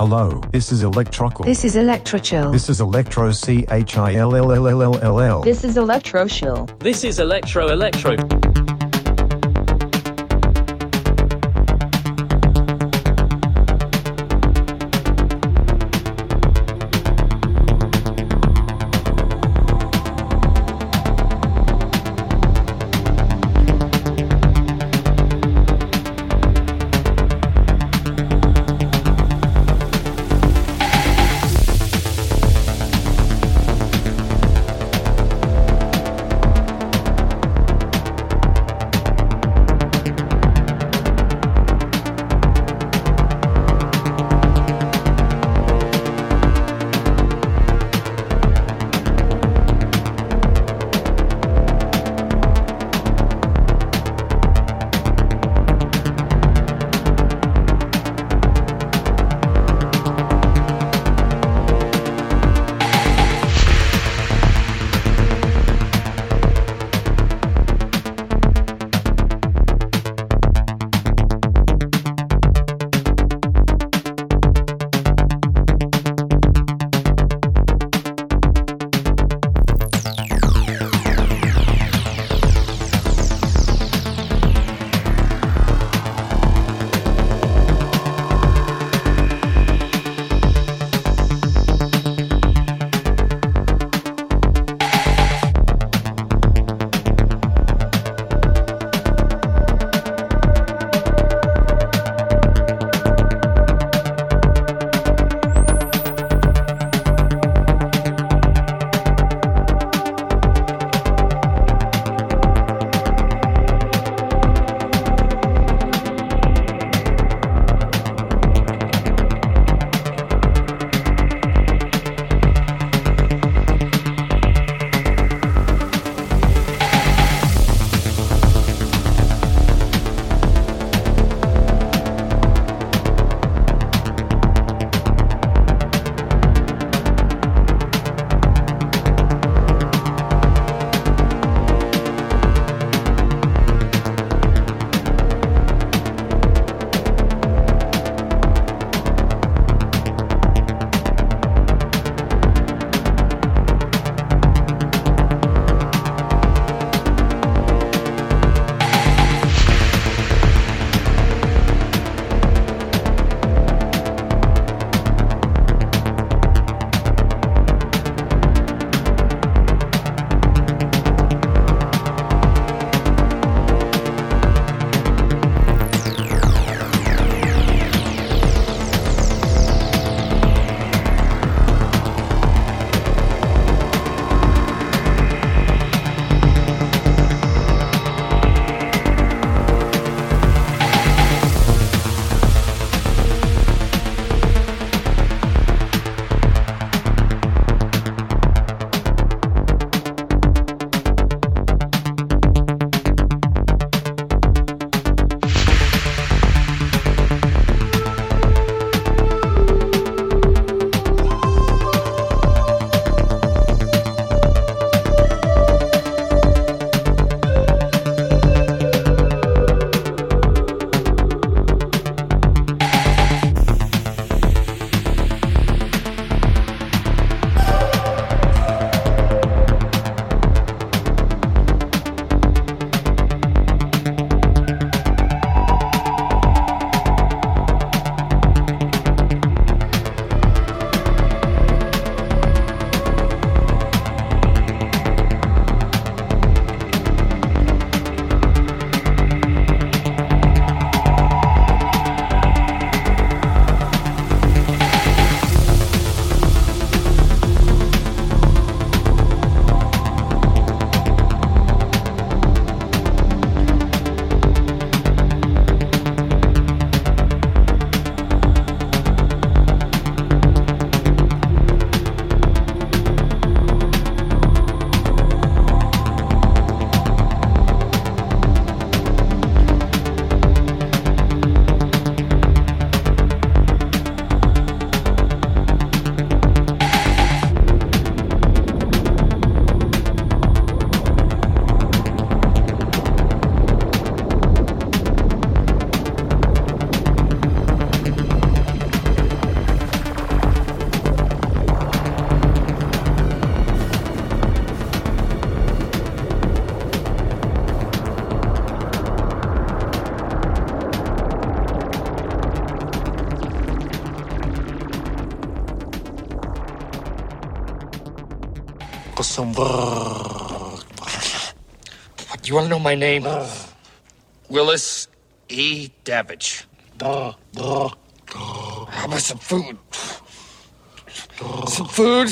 Hello, this is Electrocal. This is Electrochill. This is Electro C H I L L L L L L L. This is Electro Chill. This is Electro Electro. Know my name? Ah. Willis E. Davidge. How about some food? Some food?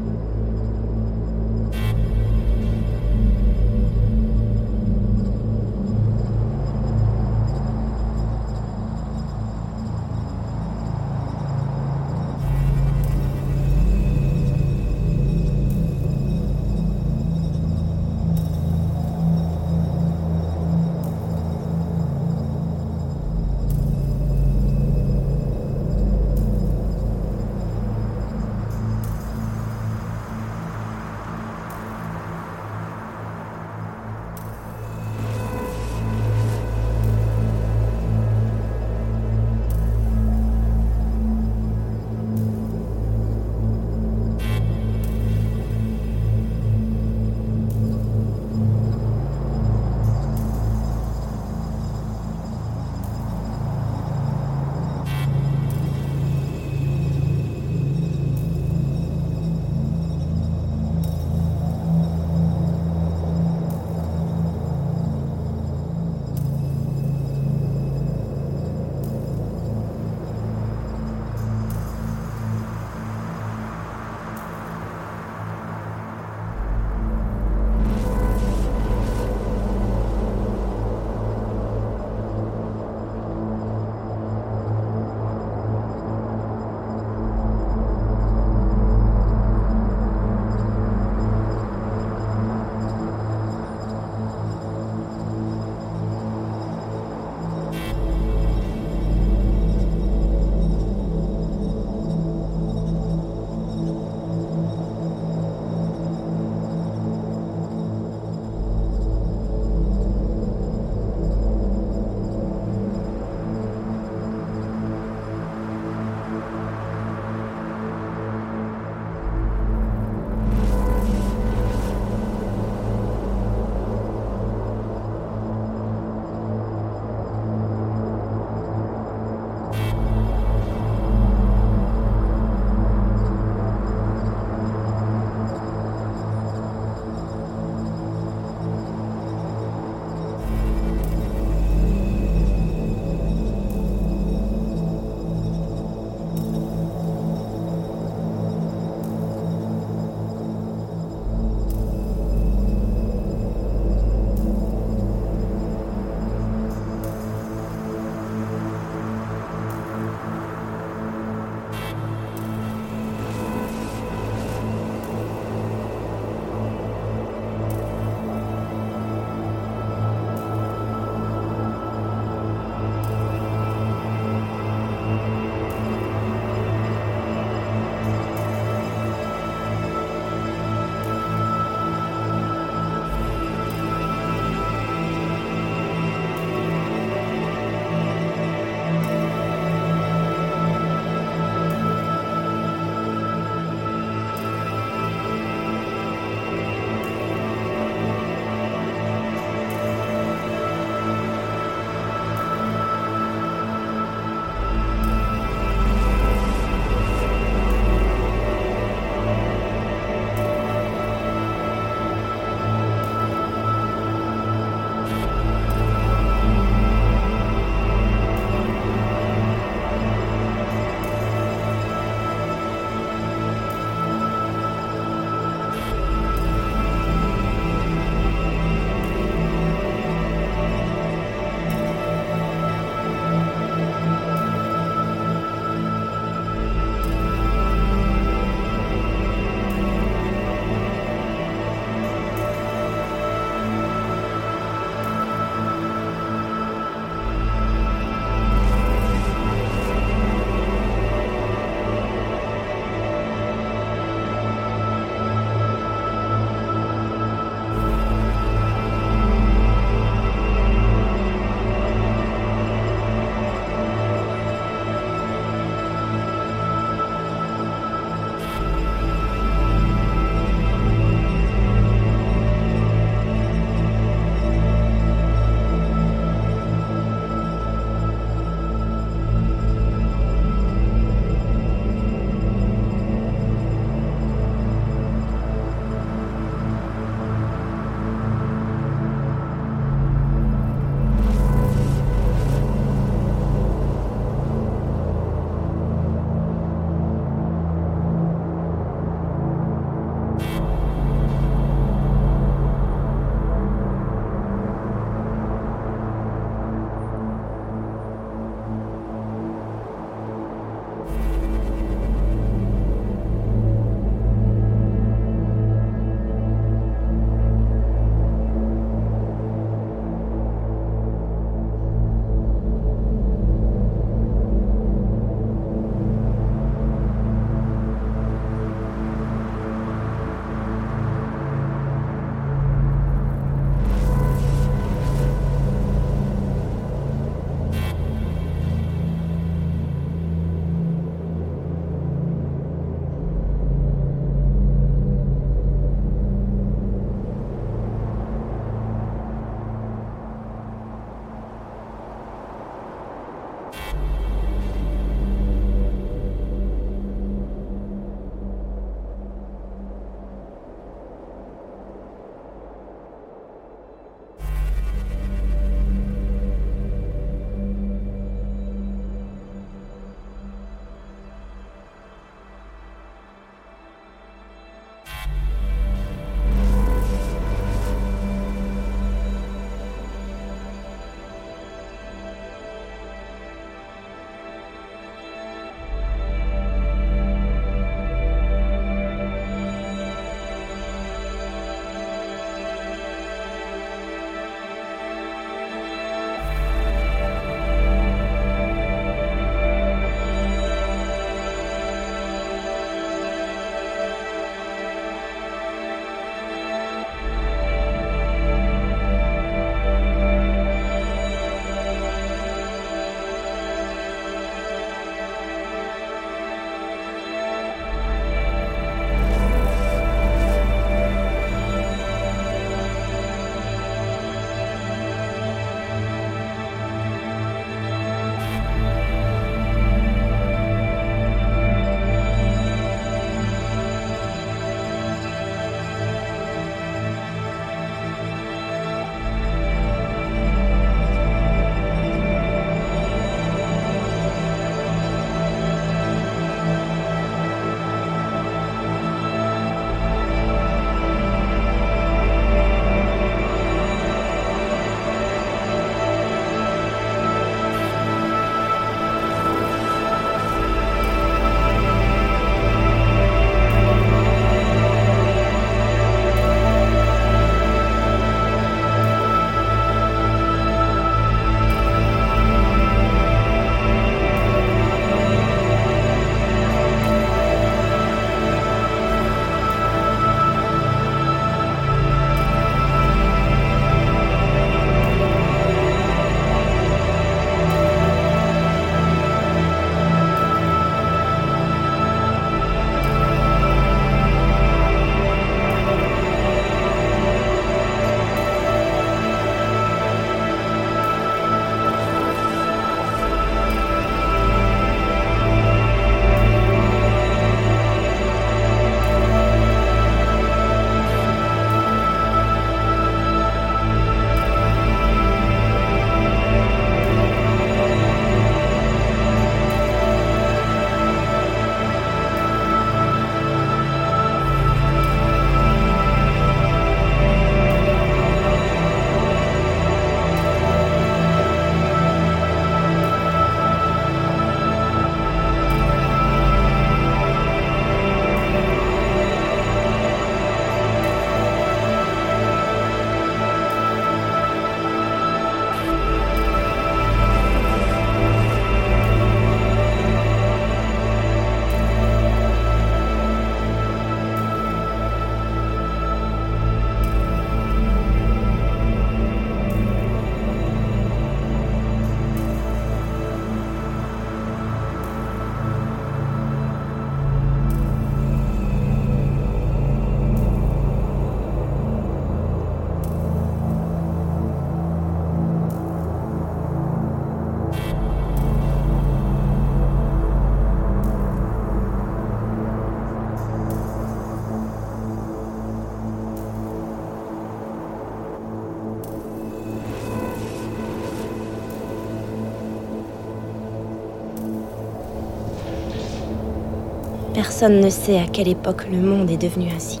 Personne ne sait à quelle époque le monde est devenu ainsi.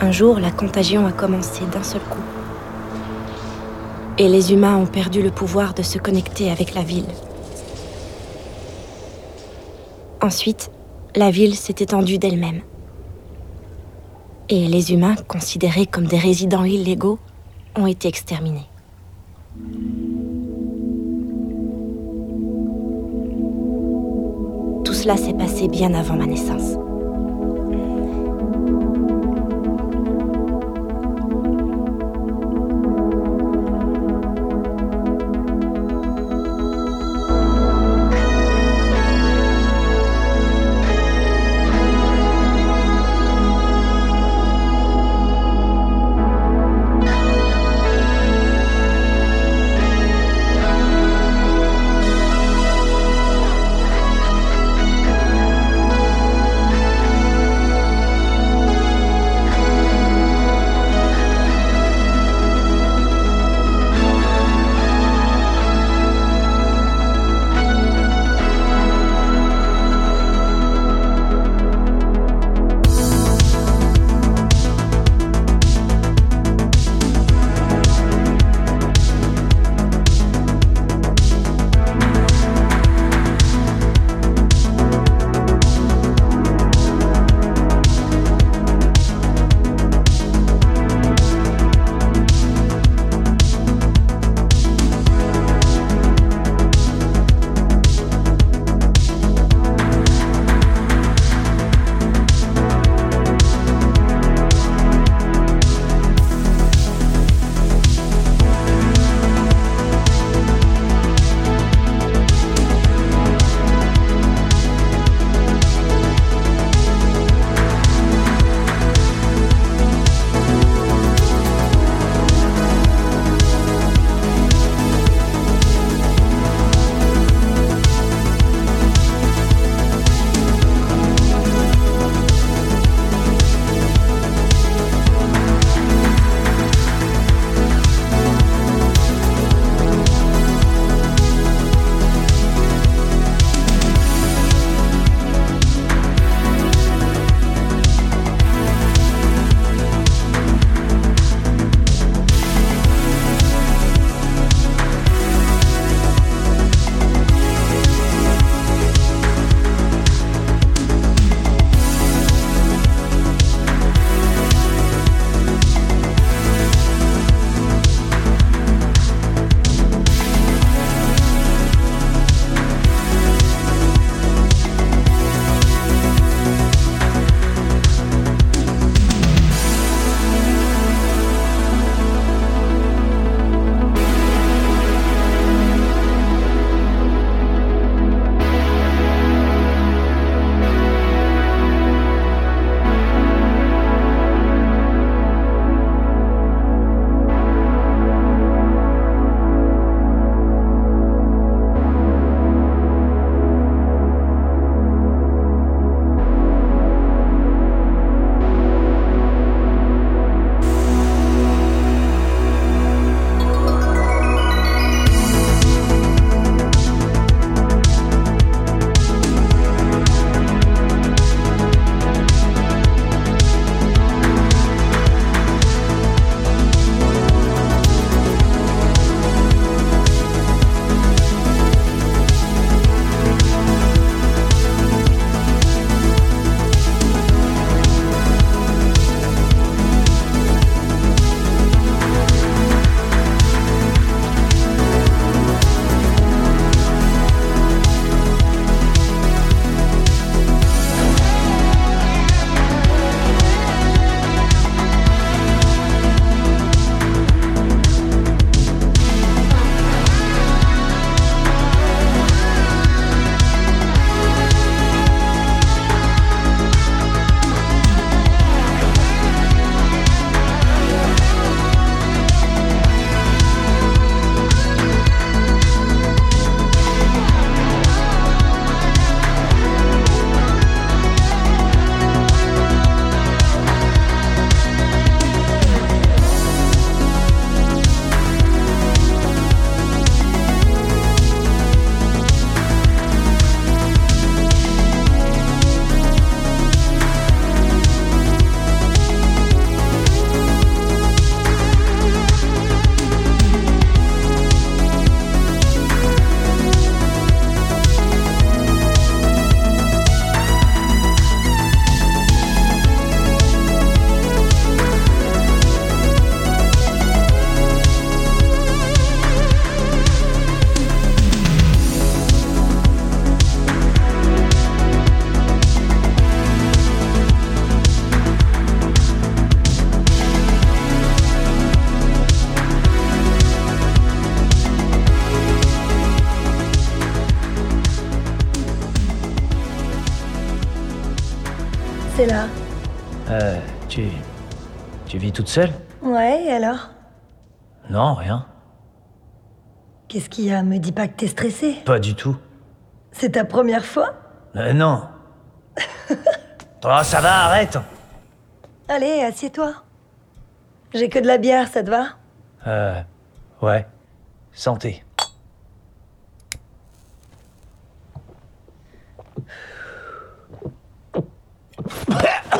Un jour, la contagion a commencé d'un seul coup. Et les humains ont perdu le pouvoir de se connecter avec la ville. Ensuite, la ville s'est étendue d'elle-même. Et les humains, considérés comme des résidents illégaux, ont été exterminés. Cela s'est passé bien avant ma naissance. Toute seule Ouais, et alors? Non, rien. Qu'est-ce qu'il y a Me dis pas que t'es stressé. Pas du tout. C'est ta première fois? Euh, non. oh, ça va, arrête Allez, assieds-toi. J'ai que de la bière, ça te va? Euh. Ouais. Santé.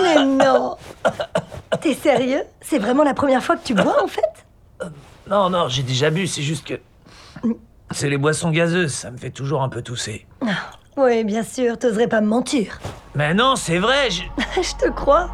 Mais non T'es sérieux? C'est vraiment la première fois que tu bois, en fait? Non, non, j'ai déjà bu, c'est juste que. C'est les boissons gazeuses, ça me fait toujours un peu tousser. Oui, bien sûr, t'oserais pas me mentir. Mais non, c'est vrai, je... Je te crois.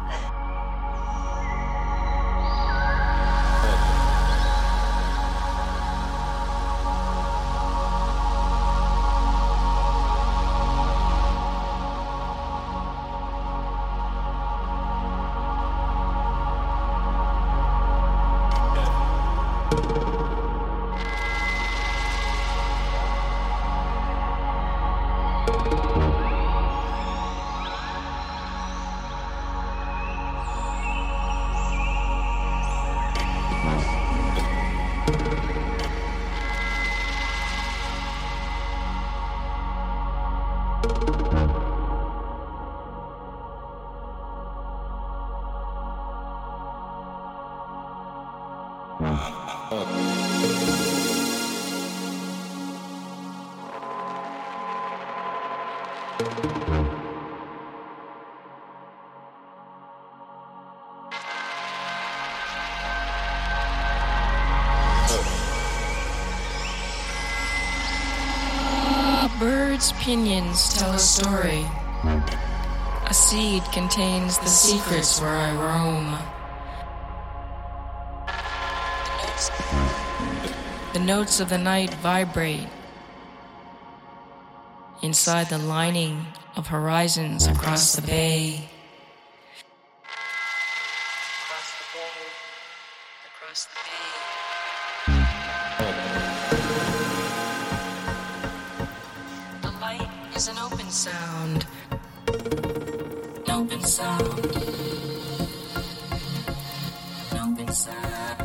Bird's pinions tell a story. A seed contains the secrets where I roam. The notes of the night vibrate inside the lining of horizons across the bay. The light is an open sound. Open sound. Open sound.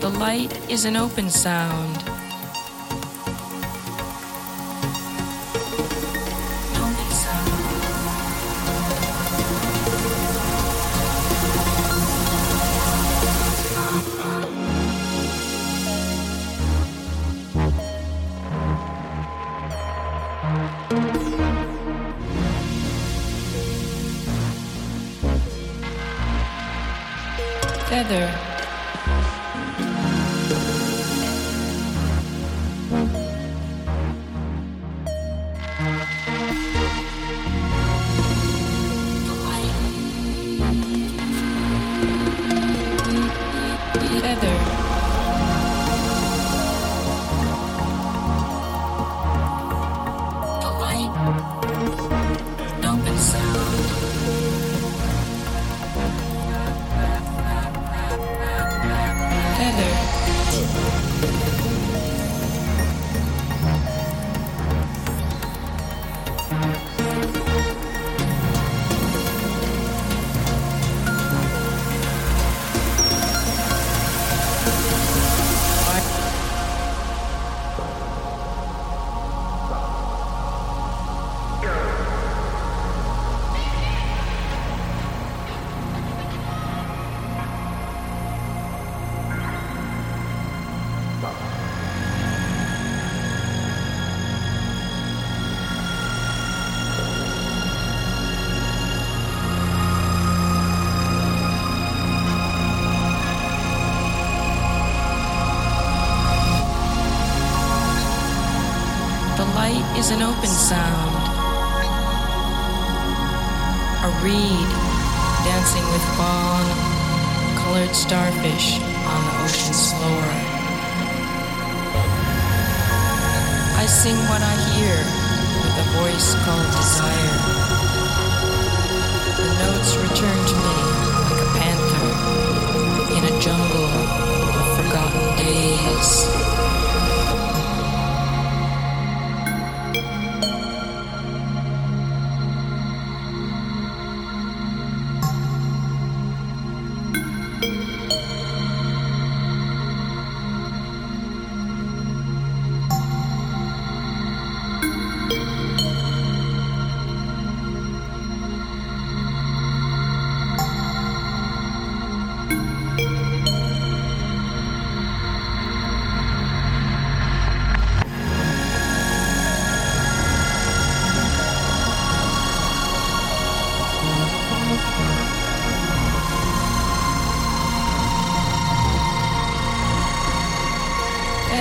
The light is an open sound.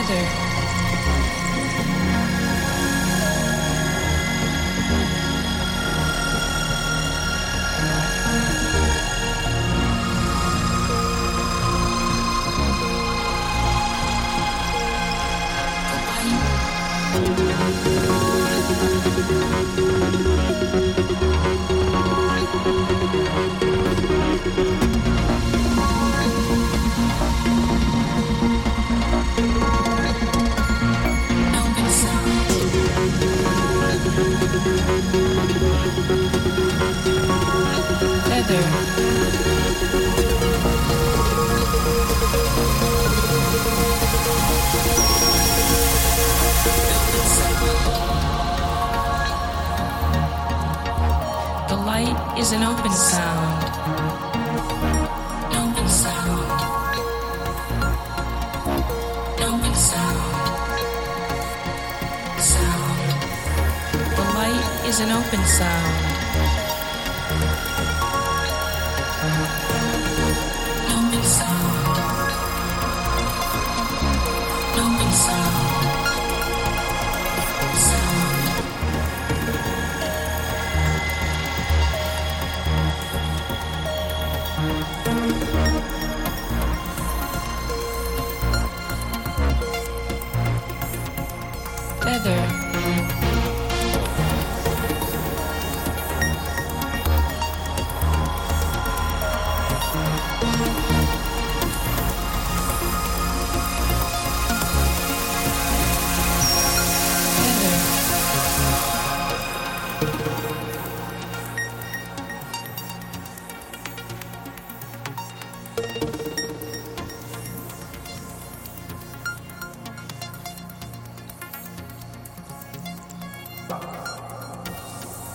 together.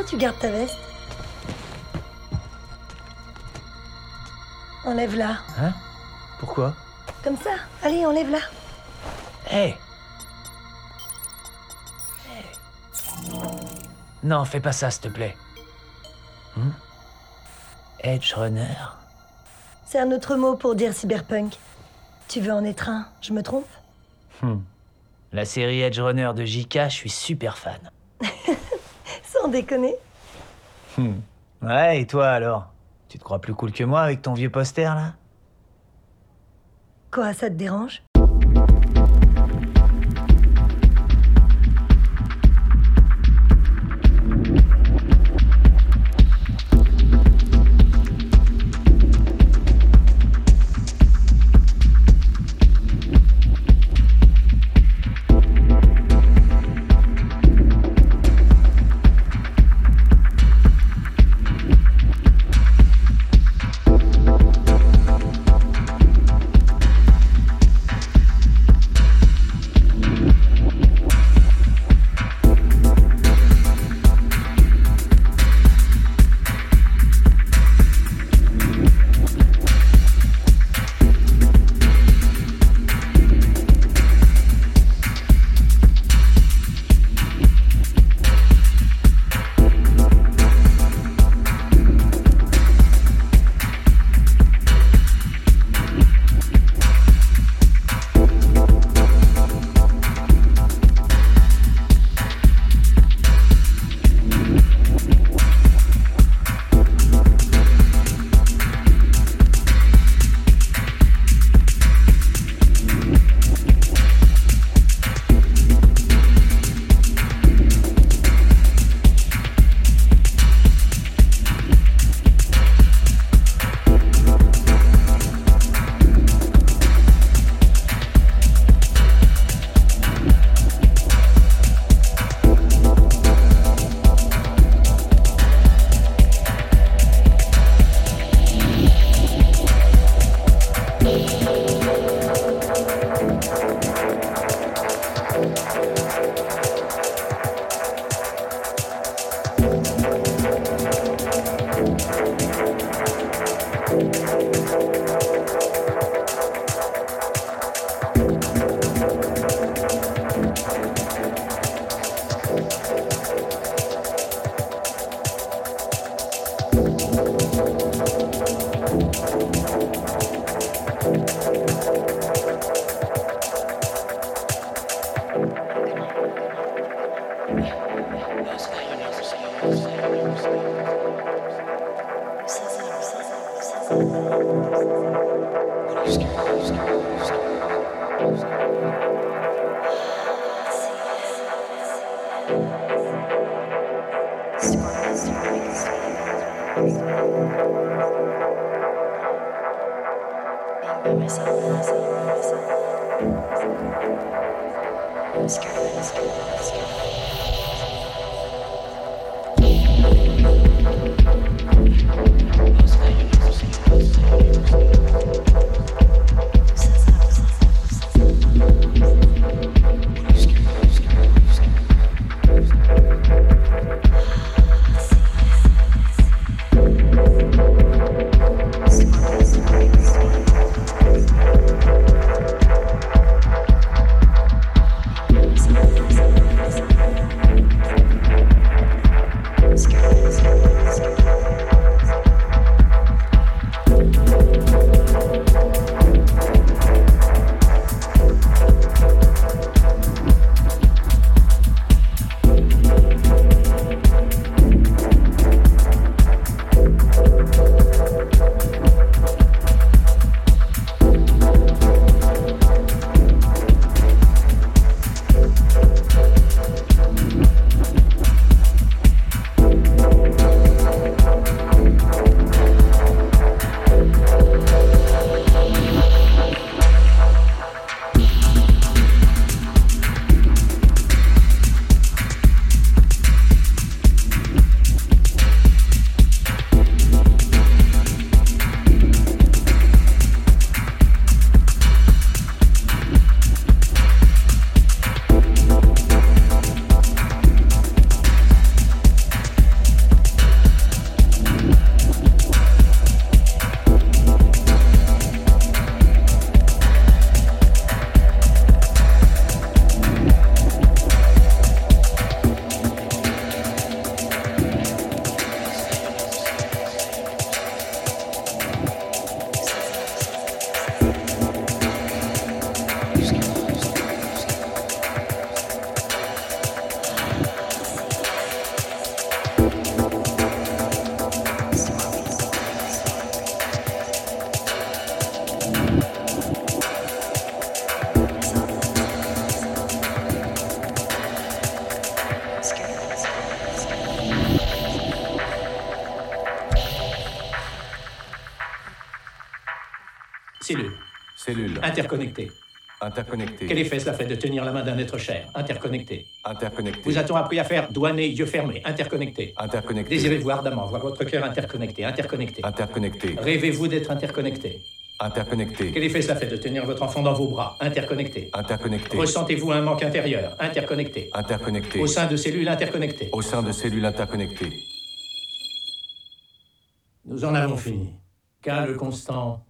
Pourquoi tu gardes ta veste Enlève-la. Hein? Pourquoi? Comme ça. Allez, enlève-la. Hé Non, fais pas ça, s'il te plaît. Hmm? Edge Runner C'est un autre mot pour dire cyberpunk. Tu veux en être un, je me trompe? La série Edge Runner de JK, je suis super fan. Déconner. Ouais, et toi alors? Tu te crois plus cool que moi avec ton vieux poster là? Quoi, ça te dérange? Cellule. Interconnectées. Interconnecté. Quel effet cela fait de tenir la main d'un être cher? Interconnecté. Interconnecté. Vous a-t-on appris à faire doigt, nez, yeux fermés? Interconnecté. Interconnecté. Désirez-vous ardemment voir votre cœur interconnecté Interconnecté. Interconnecté. Rêvez-vous d'être interconnecté? Interconnecté. Quel effet cela fait de tenir votre enfant dans vos bras? Interconnecté. Interconnecté. Ressentez-vous un manque intérieur? Interconnecté. Interconnecté. Au sein de cellules interconnectées. Au sein de cellules interconnectées. Nous en avons fini. Le constant,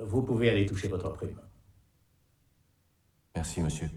vous pouvez aller toucher votre prime. Merci, monsieur.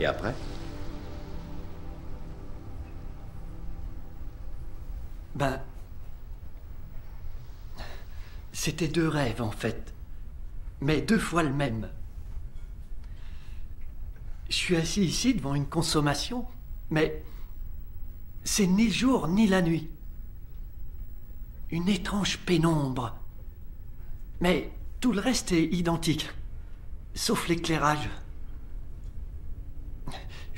Et après? Ben. C'était deux rêves en fait. Mais deux fois le même. Je suis assis ici devant une consommation, mais c'est ni le jour ni la nuit. Une étrange pénombre. Mais tout le reste est identique, sauf l'éclairage.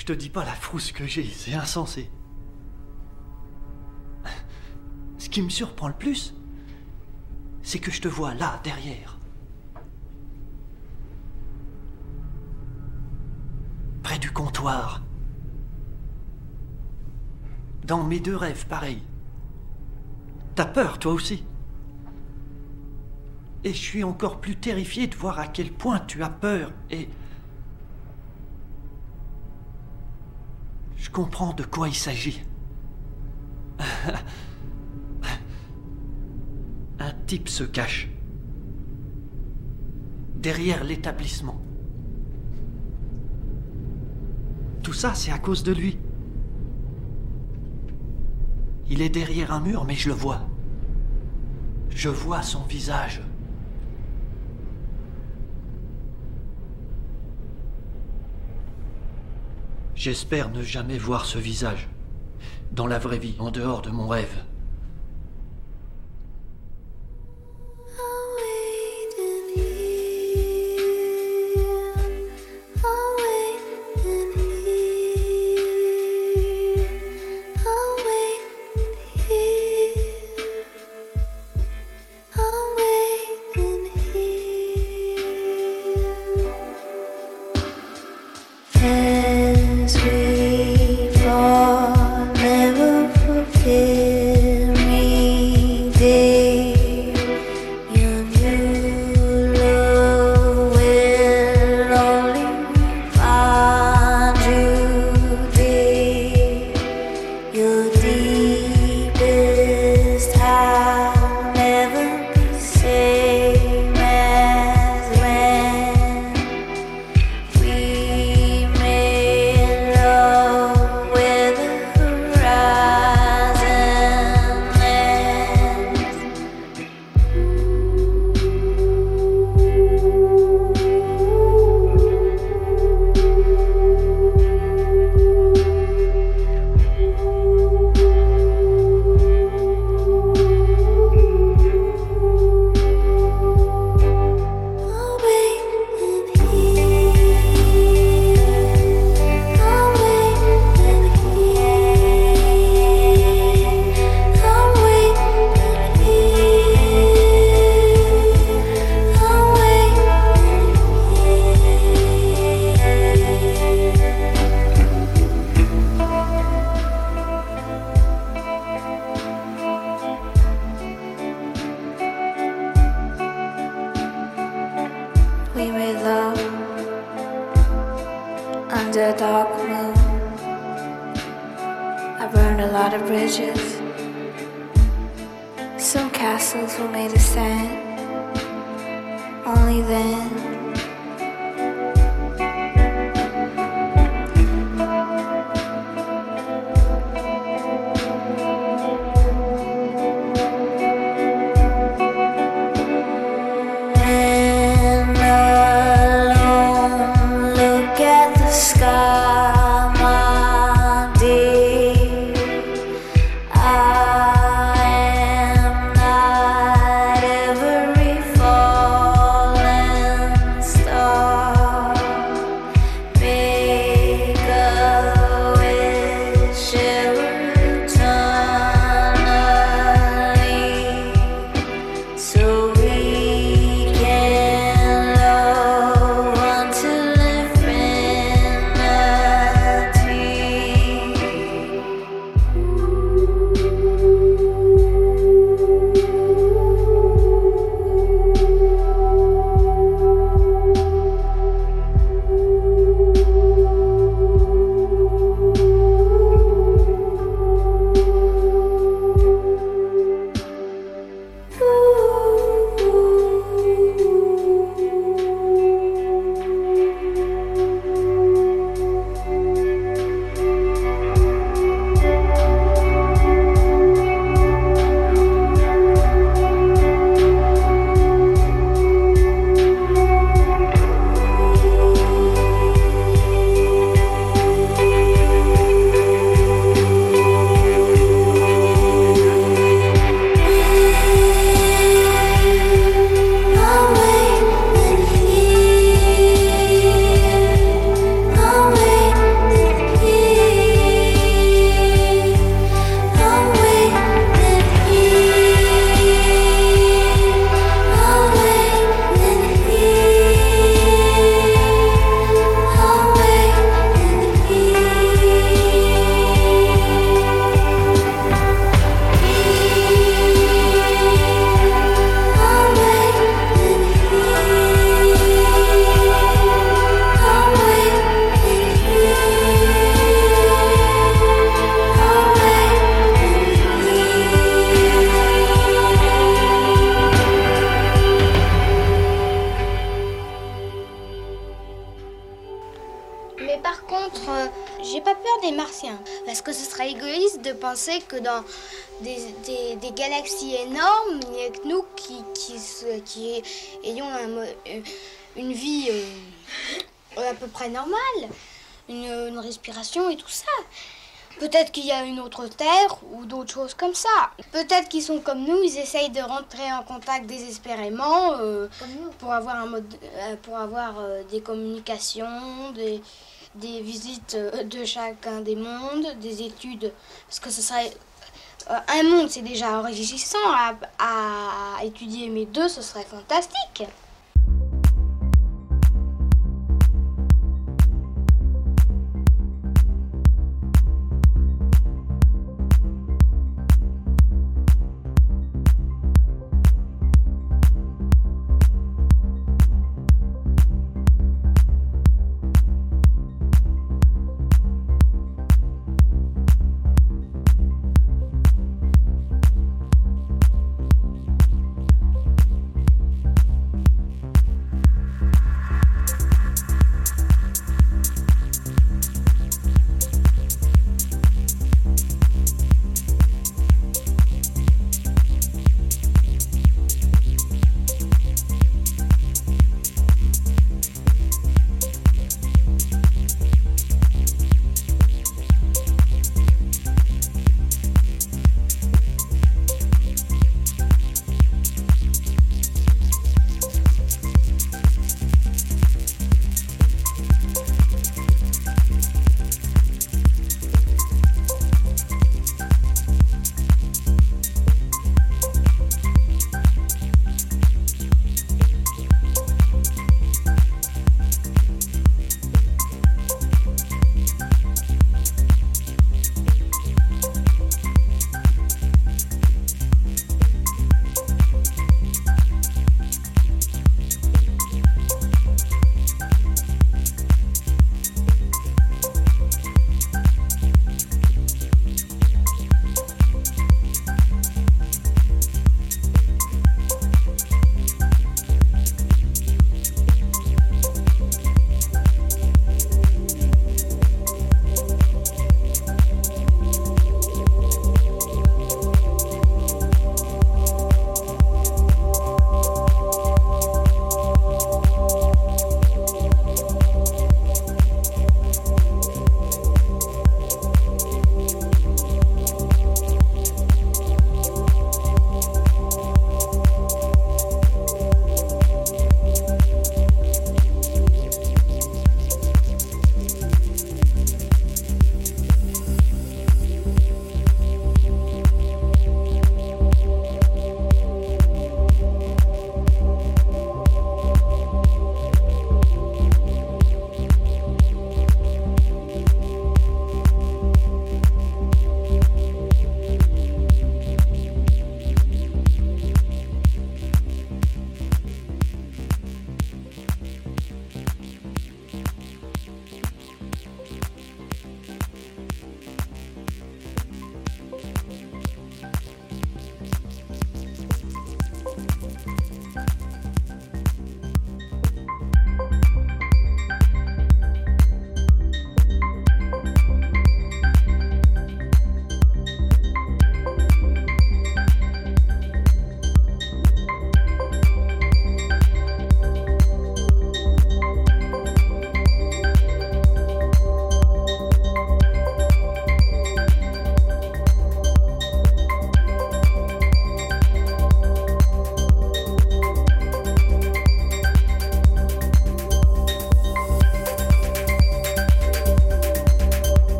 Je te dis pas la frousse que j'ai, c'est insensé. qui me surprend le plus, c'est que je te vois là, derrière. Près du comptoir. Dans mes deux rêves, pareil. T'as peur, toi aussi. Et je suis encore plus terrifié de voir à quel point tu as peur et... Je comprends de quoi il s'agit. Un type se cache. Derrière l'établissement. Tout ça, c'est à cause de lui. Il est derrière un mur, mais je le vois. Je vois son visage. J'espère ne jamais voir ce visage. Dans la vraie vie, en dehors de mon rêve. Que dans des, des- des galaxies énormes, il n'y a que nous qui, qui, qui ayons un euh, une vie euh, à peu près normale, une, une respiration et tout ça. Peut-être qu'il y a une autre Terre ou d'autres choses comme ça. Peut-être qu'ils sont comme nous, ils essayent de rentrer en contact désespérément euh, pour avoir, un mode, euh, pour avoir euh, des communications, des, des visites euh, de chacun des mondes, des études. Parce que ce serait. euh, un monde, c'est déjà enrichissant à, à étudier, mais deux, ce serait fantastique.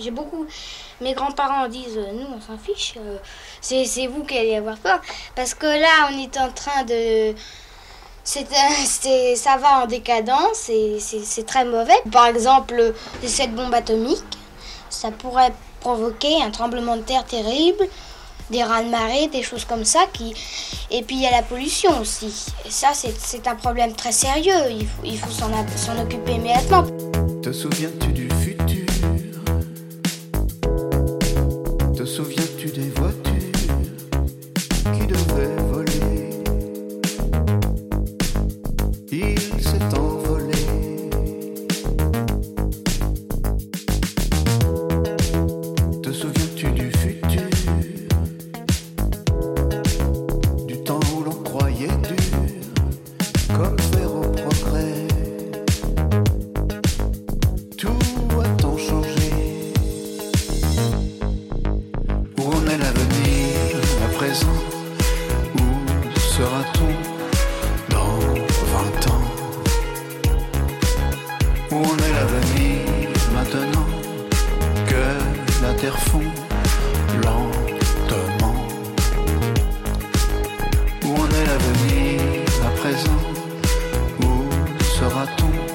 J'ai beaucoup. Mes grands-parents disent euh, nous on s'en fiche. euh, c'est vous qui allez avoir peur. Parce que là on est en train de. C'est, ça va en décadence et c'est, très mauvais. Par exemple, cette bombe atomique, ça pourrait provoquer un tremblement de terre terrible, des raz-de-marée, des choses comme ça. Et puis il y a la pollution aussi. Et ça, c'est, un problème très sérieux. Il faut, il faut s'en occuper immédiatement. Te souviens-tu du maintenant que la terre fond lentement. Où en est l'avenir à présent? Où sera-t-on?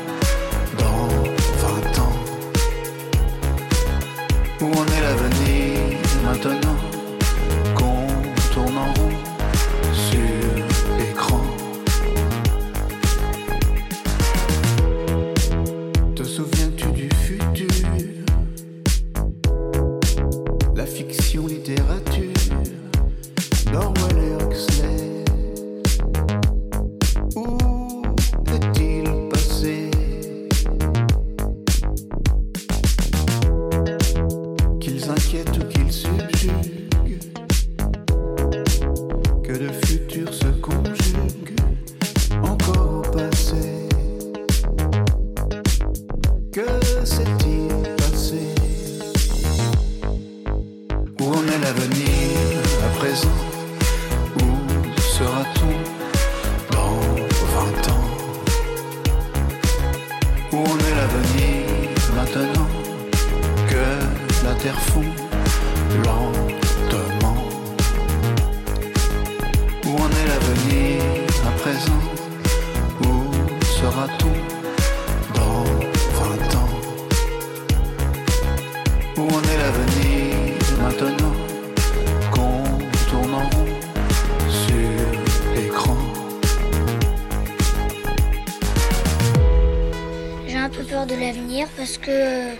Parce que euh,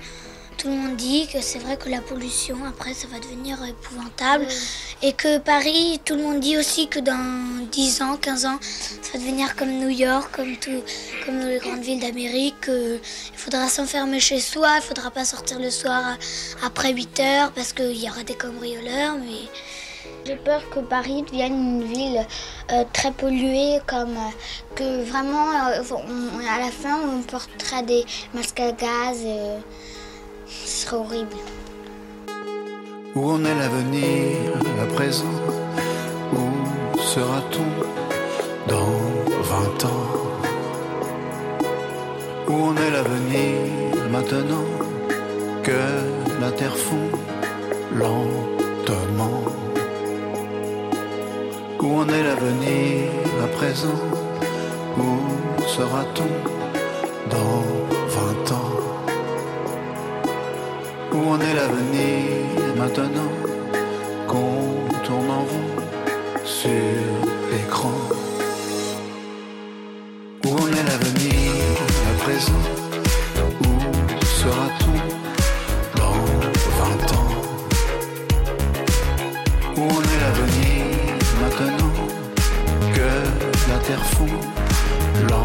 tout le monde dit que c'est vrai que la pollution, après, ça va devenir épouvantable. Et que Paris, tout le monde dit aussi que dans 10 ans, 15 ans, ça va devenir comme New York, comme, tout, comme les grandes villes d'Amérique. que il faudra s'enfermer chez soi, il faudra pas sortir le soir à- après 8 heures parce qu'il y aura des cambrioleurs. Mais J'ai peur que Paris devienne une ville euh, très polluée, comme euh, que vraiment euh, à la fin on porterait des masques à gaz. euh, ce serait horrible. Où en est l'avenir à présent? Où sera-t-on dans 20 ans? Où en est l'avenir maintenant? Que la terre fond lentement Où en est l'avenir à présent. Où sera-t-on dans 20 ans? Où en est l'avenir maintenant? Qu'on tourne en sur terre